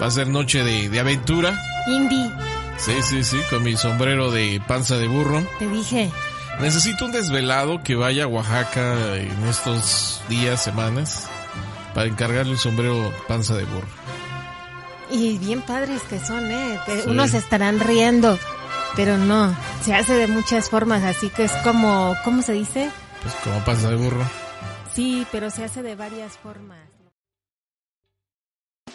Va a ser noche de, de aventura. Indy. Sí, sí, sí, con mi sombrero de panza de burro. Te dije. Necesito un desvelado que vaya a Oaxaca en estos días, semanas, para encargarle un sombrero panza de burro. Y bien padres que son, ¿eh? Sí. Unos estarán riendo, pero no, se hace de muchas formas, así que es como, ¿cómo se dice? Pues como panza de burro. Sí, pero se hace de varias formas.